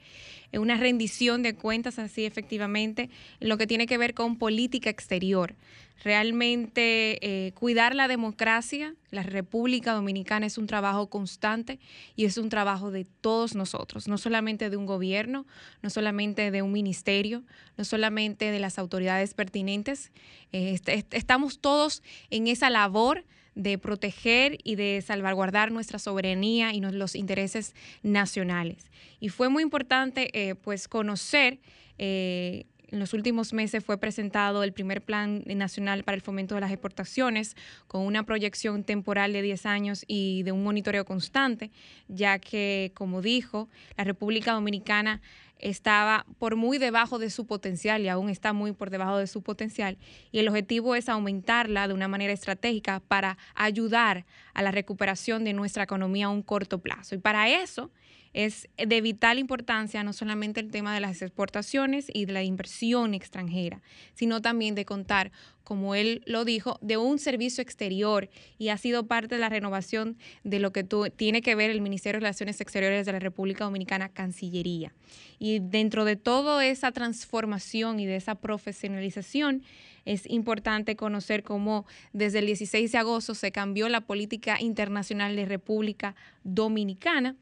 una rendición de cuentas, así efectivamente, en lo que tiene que ver con política exterior. Realmente eh, cuidar la democracia, la República Dominicana es un trabajo constante y es un trabajo de todos nosotros, no solamente de un gobierno, no solamente de un ministerio, no solamente de las autoridades pertinentes. Eh, estamos todos en esa labor de proteger y de salvaguardar nuestra soberanía y los intereses nacionales. Y fue muy importante eh, pues conocer eh, en los últimos meses fue presentado el primer Plan Nacional para el Fomento de las Exportaciones con una proyección temporal de 10 años y de un monitoreo constante, ya que, como dijo, la República Dominicana estaba por muy debajo de su potencial y aún está muy por debajo de su potencial. Y el objetivo es aumentarla de una manera estratégica para ayudar a la recuperación de nuestra economía a un corto plazo. Y para eso es de vital importancia no solamente el tema de las exportaciones y de la inversión extranjera, sino también de contar, como él lo dijo, de un servicio exterior y ha sido parte de la renovación de lo que tiene que ver el Ministerio de Relaciones Exteriores de la República Dominicana, Cancillería. Y dentro de toda esa transformación y de esa profesionalización, es importante conocer cómo desde el 16 de agosto se cambió la política internacional de República Dominicana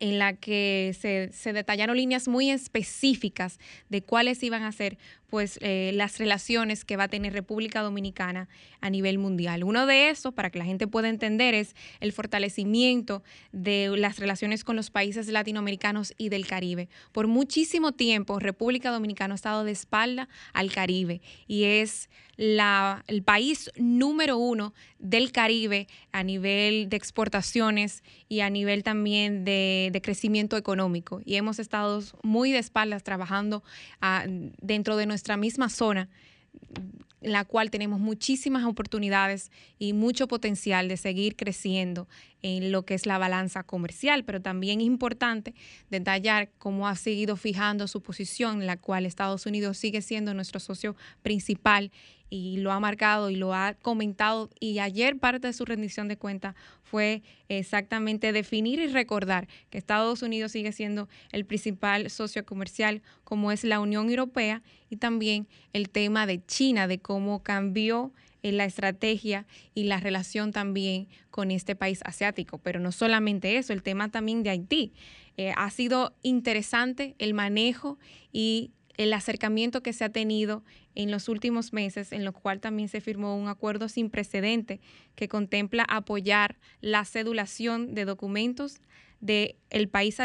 en la que se, detallaron líneas muy específicas de cuáles iban a ser pues eh, las relaciones que va a tener República Dominicana a nivel mundial. Uno de esos, para que la gente pueda entender, es el fortalecimiento de las relaciones con los países latinoamericanos y del Caribe. Por muchísimo tiempo, República Dominicana ha estado de espalda al Caribe y es la, el país número uno del Caribe a nivel de exportaciones y a nivel también de, de crecimiento económico. Y hemos estado muy de espaldas trabajando ah, dentro de nuestra misma zona, en la cual tenemos muchísimas oportunidades y mucho potencial de seguir creciendo en lo que es la balanza comercial, pero también es importante detallar cómo ha seguido fijando su posición, en la cual Estados Unidos sigue siendo nuestro socio principal y lo ha marcado y lo ha comentado y ayer parte de su rendición de cuenta fue exactamente definir y recordar que Estados Unidos sigue siendo el principal socio comercial como es la Unión Europea y también el tema de China, de cómo cambió eh, la estrategia y la relación también con este país asiático. Pero no solamente eso, el tema también de Haití. Eh, ha sido interesante el manejo y el acercamiento que se ha tenido en los últimos meses, en lo cual también se firmó un acuerdo sin precedente que contempla apoyar la cedulación de documentos de el país,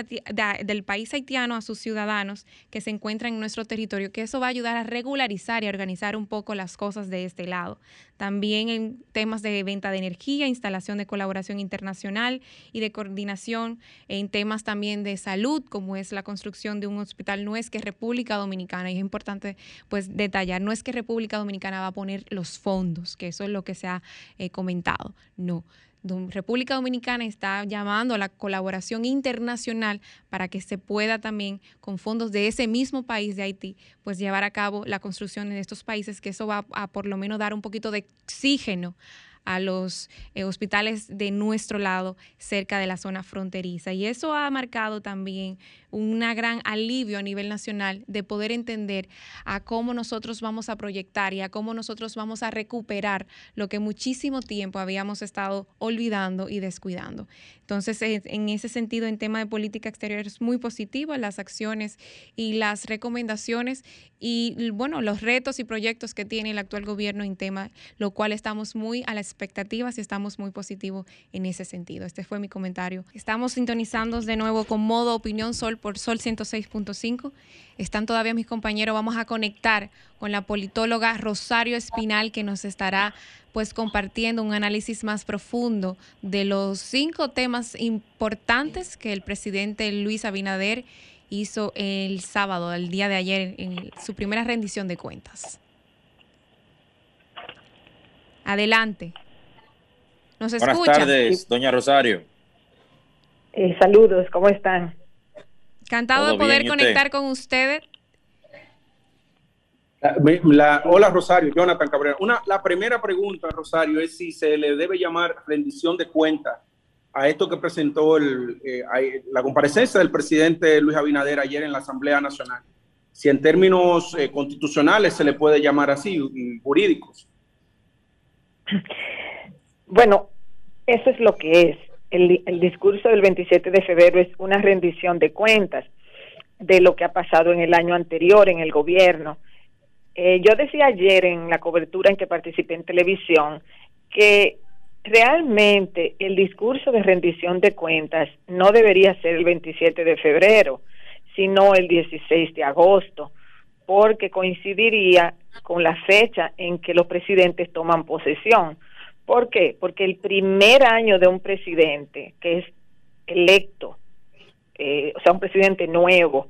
del país haitiano a sus ciudadanos que se encuentran en nuestro territorio, que eso va a ayudar a regularizar y a organizar un poco las cosas de este lado. También en temas de venta de energía, instalación de colaboración internacional y de coordinación en temas también de salud, como es la construcción de un hospital. No es que República Dominicana, y es importante pues detallar, no es que República Dominicana va a poner los fondos, que eso es lo que se ha eh, comentado, no. República Dominicana está llamando a la colaboración internacional para que se pueda también, con fondos de ese mismo país de Haití, pues llevar a cabo la construcción en estos países, que eso va a por lo menos dar un poquito de oxígeno a los eh, hospitales de nuestro lado cerca de la zona fronteriza. Y eso ha marcado también un gran alivio a nivel nacional de poder entender a cómo nosotros vamos a proyectar y a cómo nosotros vamos a recuperar lo que muchísimo tiempo habíamos estado olvidando y descuidando. Entonces, en ese sentido, en tema de política exterior es muy positivo las acciones y las recomendaciones y, bueno, los retos y proyectos que tiene el actual gobierno en tema, lo cual estamos muy a las expectativas y estamos muy positivos en ese sentido. Este fue mi comentario. Estamos sintonizando de nuevo con modo opinión sol por sol 106.5. Están todavía mis compañeros. Vamos a conectar con la politóloga Rosario Espinal que nos estará pues compartiendo un análisis más profundo de los cinco temas importantes que el presidente Luis Abinader hizo el sábado, el día de ayer, en su primera rendición de cuentas. Adelante. ¿Nos Buenas tardes, doña Rosario. Eh, saludos, ¿cómo están? Encantado de poder conectar con ustedes hola Rosario, Jonathan Cabrera. Una, la primera pregunta, Rosario, es si se le debe llamar rendición de cuentas a esto que presentó el, eh, la comparecencia del presidente Luis Abinader ayer en la Asamblea Nacional. Si en términos eh, constitucionales se le puede llamar así, jurídicos. Bueno, eso es lo que es. El, el discurso del 27 de febrero es una rendición de cuentas de lo que ha pasado en el año anterior en el gobierno. Eh, yo decía ayer en la cobertura en que participé en televisión que realmente el discurso de rendición de cuentas no debería ser el 27 de febrero, sino el 16 de agosto, porque coincidiría con la fecha en que los presidentes toman posesión. ¿Por qué? Porque el primer año de un presidente que es electo, eh, o sea, un presidente nuevo,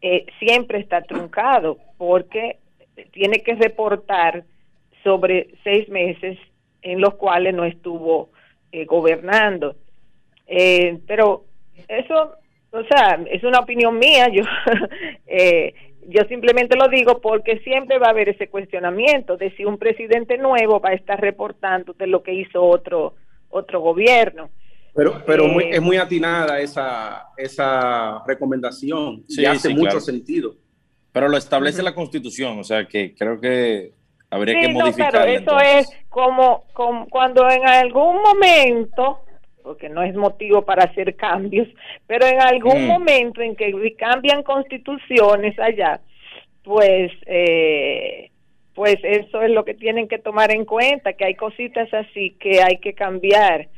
eh, siempre está truncado porque tiene que reportar sobre seis meses en los cuales no estuvo eh, gobernando. Eh, pero eso, o sea, es una opinión mía, yo, eh, yo simplemente lo digo porque siempre va a haber ese cuestionamiento de si un presidente nuevo va a estar reportando de lo que hizo otro, otro gobierno. Pero, pero es muy atinada esa, esa recomendación y hace mucho sentido. Pero lo establece la Constitución, o sea que creo que Habría que modificarlo. pero eso es como, como cuando en algún momento porque no es motivo para hacer cambios, pero en algún mm. momento en que cambian constituciones allá, pues eh, pues eso es lo que tienen que tomar en cuenta, que hay cositas así que hay que cambiar.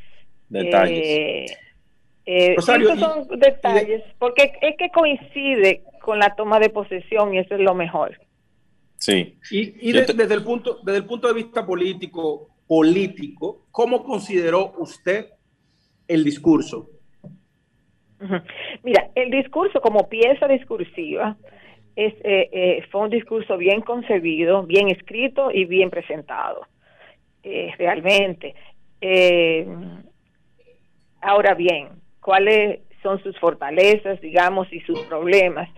Detalles. Eh, eh esos son detalles, porque es que coincide con la toma de posesión y eso es lo mejor. Sí. Y, desde, el punto, desde el punto de vista político, político, ¿cómo consideró usted el discurso? Mira, el discurso como pieza discursiva es, eh, eh, fue un discurso bien concebido, bien escrito y bien presentado, eh, realmente. ahora bien, ¿cuáles son sus fortalezas, digamos, y sus problemas?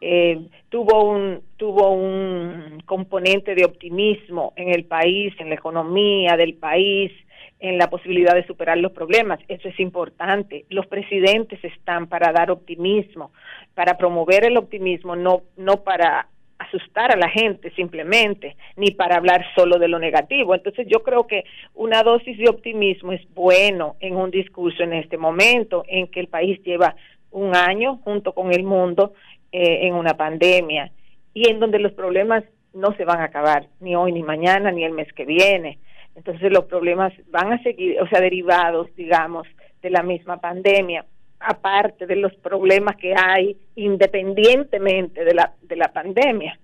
eh, tuvo un tuvo un componente de optimismo en el país, en la economía del país, en la posibilidad de superar los problemas. Eso es importante. Los presidentes están para dar optimismo, para promover el optimismo, no no para asustar a la gente simplemente, ni para hablar solo de lo negativo. Entonces yo creo que una dosis de optimismo es bueno en un discurso en este momento en que el país lleva un año junto con el mundo eh, en una pandemia y en donde los problemas no se van a acabar ni hoy ni mañana ni el mes que viene. Entonces los problemas van a seguir, o sea, derivados, digamos, de la misma pandemia, aparte de los problemas que hay independientemente de la, de la pandemia.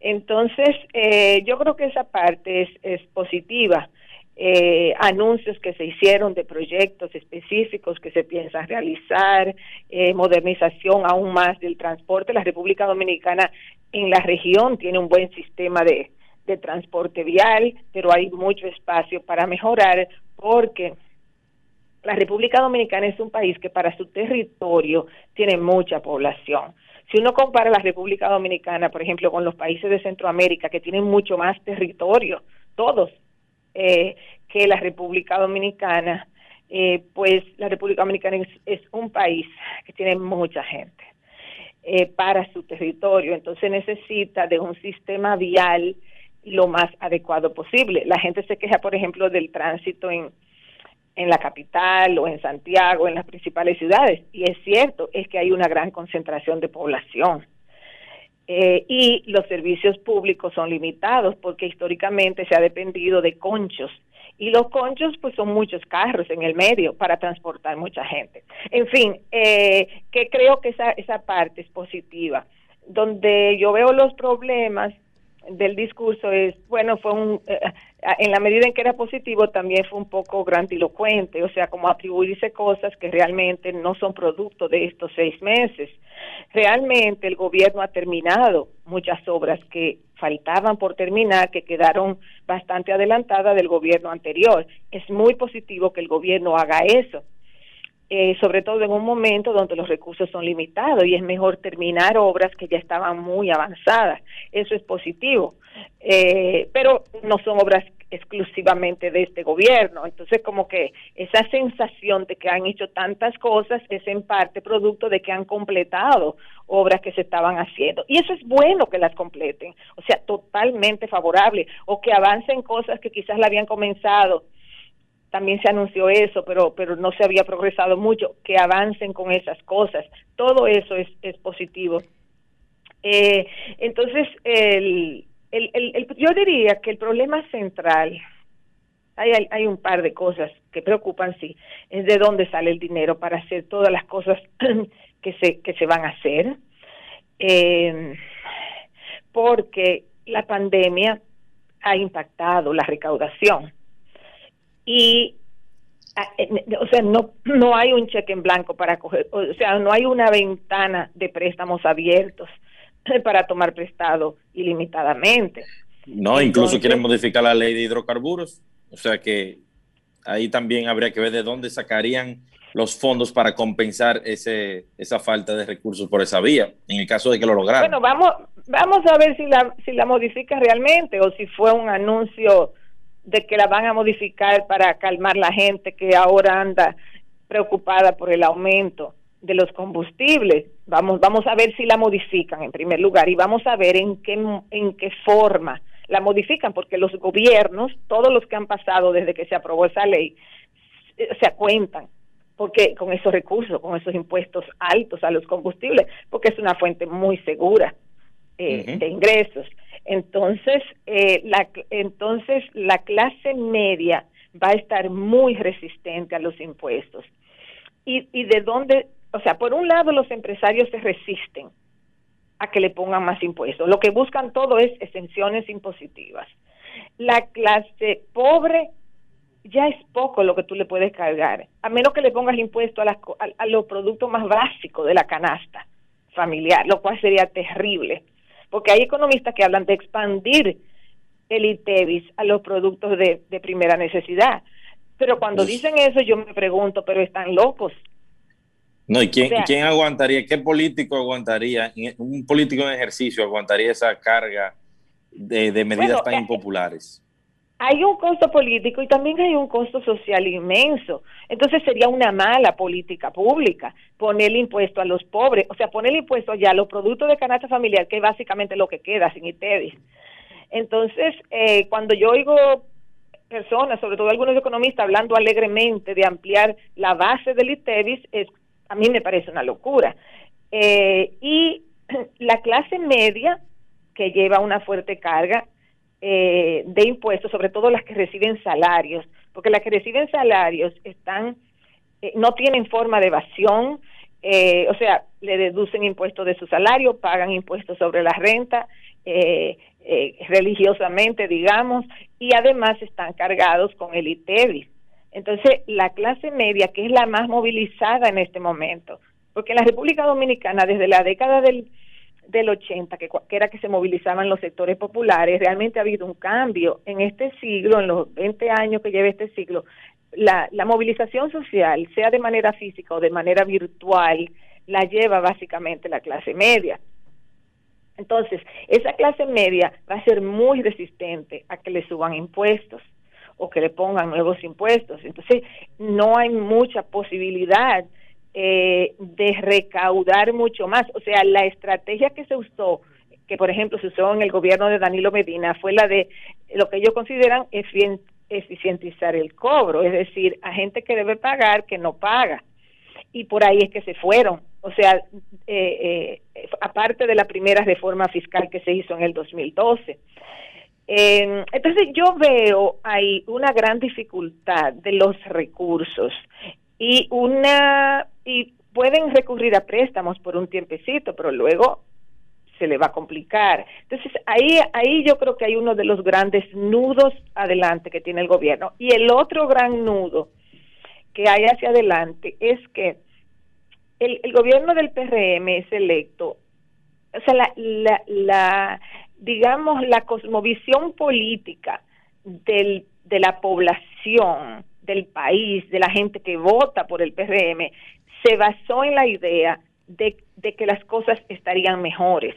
Entonces, eh, yo creo que esa parte es, positiva eh, anuncios que se hicieron de proyectos específicos que se piensan realizar, eh, modernización aún más del transporte. La República Dominicana en la región tiene un buen sistema de, de transporte vial, pero hay mucho espacio para mejorar porque la República Dominicana es un país que para su territorio tiene mucha población. Si uno compara la República Dominicana, por ejemplo, con los países de Centroamérica que tienen mucho más territorio, todos eh, que la República Dominicana, eh, pues la República Dominicana es, un país que tiene mucha gente eh, para su territorio, entonces necesita de un sistema vial lo más adecuado posible. La gente se queja, por ejemplo, del tránsito en, en la capital o en Santiago, en las principales ciudades, y es cierto, es que hay una gran concentración de población. Eh, y los servicios públicos son limitados porque históricamente se ha dependido de conchos y los conchos pues son muchos carros en el medio para transportar mucha gente. En fin, eh, que creo que esa, esa parte es positiva. Donde yo veo los problemas del discurso es, bueno, fue un, eh, en la medida en que era positivo, también fue un poco grandilocuente, o sea, como atribuirse cosas que realmente no son producto de estos seis meses. Realmente el gobierno ha terminado muchas obras que faltaban por terminar, que quedaron bastante adelantadas del gobierno anterior. Es muy positivo que el gobierno haga eso. Eh, sobre todo en un momento donde los recursos son limitados y es mejor terminar obras que ya estaban muy avanzadas. Eso es positivo, eh, pero no son obras exclusivamente de este gobierno. Entonces, como que esa sensación de que han hecho tantas cosas es en parte producto de que han completado obras que se estaban haciendo. Y eso es bueno que las completen, o sea, totalmente favorable, o que avancen cosas que quizás la habían comenzado. También se anunció eso, pero, pero no se había progresado mucho, que avancen con esas cosas. Todo eso es, es positivo. Eh, entonces, el, el, el, yo diría que el problema central, hay, hay, un par de cosas que preocupan, sí, es de dónde sale el dinero para hacer todas las cosas que se, que se van a hacer, eh, porque la pandemia ha impactado la recaudación y o sea, no, no hay un cheque en blanco para coger, o sea, no hay una ventana de préstamos abiertos para tomar prestado ilimitadamente. No, incluso quieren modificar la ley de hidrocarburos, o sea que ahí también habría que ver de dónde sacarían los fondos para compensar ese, esa falta de recursos por esa vía, en el caso de que lo lograran. Bueno, vamos, vamos a ver si la, si la modifica realmente o si fue un anuncio de que la van a modificar para calmar la gente que ahora anda preocupada por el aumento de los combustibles. Vamos, vamos a ver si la modifican en primer lugar y vamos a ver en qué, en qué forma la modifican, porque los gobiernos, todos los que han pasado desde que se aprobó esa ley, eh, se cuentan porque con esos recursos, con esos impuestos altos a los combustibles, porque es una fuente muy segura eh, de ingresos. Entonces, eh, la, entonces la clase media va a estar muy resistente a los impuestos. ¿Y, y de dónde o sea, por un lado los empresarios se resisten a que le pongan más impuestos. Lo que buscan todo es exenciones impositivas. La clase pobre ya es poco lo que tú le puedes cargar, a menos que le pongas impuesto a, a, los productos más básicos de la canasta familiar, lo cual sería terrible, porque hay economistas que hablan de expandir el ITEVIS a los productos de, primera necesidad. Pero cuando dicen eso yo me pregunto, pero están locos, no, ¿y quién, quién aguantaría? ¿Qué político aguantaría? Un político en ejercicio aguantaría esa carga de, medidas tan eh, impopulares. Hay un costo político y también hay un costo social inmenso. Entonces sería una mala política pública poner impuesto a los pobres, o sea, poner el impuesto ya a los productos de canasta familiar, que es básicamente lo que queda sin ITEVIS. Entonces, eh, cuando yo oigo personas, sobre todo algunos economistas, hablando alegremente de ampliar la base del ITEVIS, es a mí me parece una locura. Eh, y la clase media, que lleva una fuerte carga eh, de impuestos, sobre todo las que reciben salarios, porque las que reciben salarios están, eh, no tienen forma de evasión, o sea, le deducen impuestos de su salario, pagan impuestos sobre la renta, religiosamente, digamos, y además están cargados con el ITEVIS. Entonces, la clase media, que es la más movilizada en este momento, porque en la República Dominicana, desde la década del, del 80, que, era que se movilizaban los sectores populares, realmente ha habido un cambio. En este siglo, en los 20 años que lleva este siglo, la, la movilización social, sea de manera física o de manera virtual, la lleva básicamente la clase media. Entonces, esa clase media va a ser muy resistente a que le suban impuestos o que le pongan nuevos impuestos. Entonces, no hay mucha posibilidad eh, de recaudar mucho más. O sea, la estrategia que se usó, que por ejemplo se usó en el gobierno de Danilo Medina, fue la de lo que ellos consideran eficientizar el cobro, es decir, a gente que debe pagar que no paga. Y por ahí es que se fueron. O sea, eh, eh, aparte de la primera reforma fiscal que se hizo en el 2012. Eh, entonces yo veo ahí una gran dificultad de los recursos y una y pueden recurrir a préstamos por un tiempecito, pero luego se le va a complicar. Entonces ahí ahí yo creo que hay uno de los grandes nudos adelante que tiene el gobierno y el otro gran nudo que hay hacia adelante es que el, el gobierno del PRM es electo, o sea, la, la, la digamos, la cosmovisión política del, de la población, del país, de la gente que vota por el PRM, se basó en la idea de, que las cosas estarían mejores.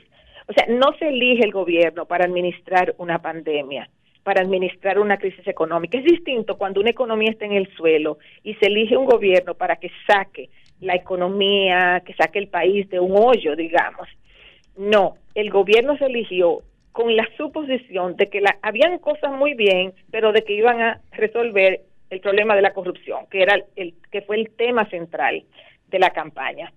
O sea, no se elige el gobierno para administrar una pandemia, para administrar una crisis económica. Es distinto cuando una economía está en el suelo y se elige un gobierno para que saque la economía, que saque el país de un hoyo, digamos. No, el gobierno se eligió con la suposición de que la, habían cosas muy bien, pero de que iban a resolver el problema de la corrupción, que era el que fue el tema central de la campaña.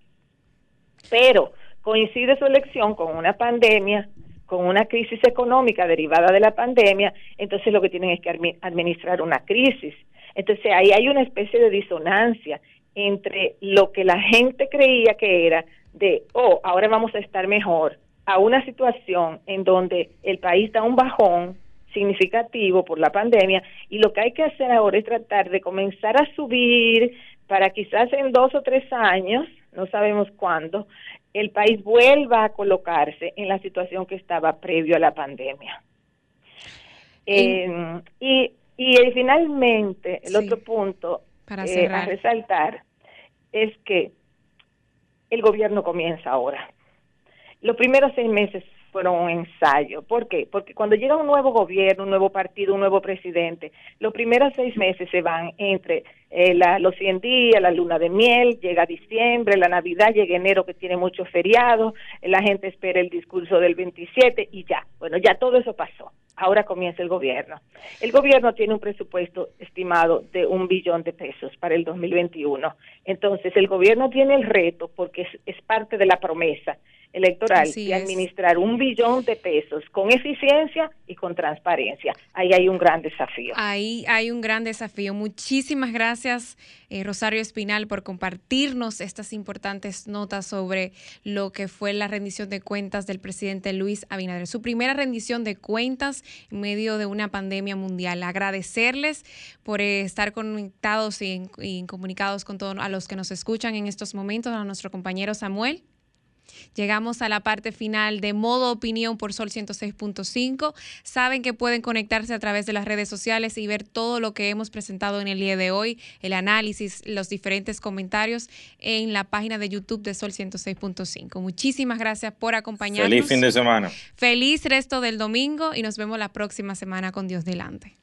Pero coincide su elección con una pandemia, con una crisis económica derivada de la pandemia, entonces lo que tienen es que administrar una crisis. Entonces ahí hay una especie de disonancia entre lo que la gente creía que era de, oh, ahora vamos a estar mejor, a una situación en donde el país da un bajón significativo por la pandemia y lo que hay que hacer ahora es tratar de comenzar a subir para quizás en dos o tres años, no sabemos cuándo, el país vuelva a colocarse en la situación que estaba previo a la pandemia. Eh, y, y finalmente, el otro punto para eh, a resaltar es que el gobierno comienza ahora. Los primeros seis meses fueron un ensayo. ¿Por qué? Porque cuando llega un nuevo gobierno, un nuevo partido, un nuevo presidente, los primeros seis meses se van entre eh, los 100 días, la luna de miel, llega diciembre, la Navidad, llega enero que tiene muchos feriados, la gente espera el discurso del 27 y ya. Bueno, ya todo eso pasó. Ahora comienza el gobierno. El gobierno tiene un presupuesto estimado de un billón de pesos para el 2021. Entonces, el gobierno tiene el reto, porque es, es parte de la promesa, electoral y administrar un billón de pesos con eficiencia y con transparencia. Ahí hay un gran desafío. Ahí hay un gran desafío. Muchísimas gracias, eh, Rosario Espinal, por compartirnos estas importantes notas sobre lo que fue la rendición de cuentas del presidente Luis Abinader. Su primera rendición de cuentas en medio de una pandemia mundial. Agradecerles por estar conectados y comunicados con todos a los que nos escuchan en estos momentos, a nuestro compañero Samuel. Llegamos a la parte final de modo opinión por Sol 106.5. Saben que pueden conectarse a través de las redes sociales y ver todo lo que hemos presentado en el día de hoy, el análisis, los diferentes comentarios en la página de YouTube de Sol 106.5. Muchísimas gracias por acompañarnos. Feliz fin de semana. Feliz resto del domingo y nos vemos la próxima semana con Dios delante.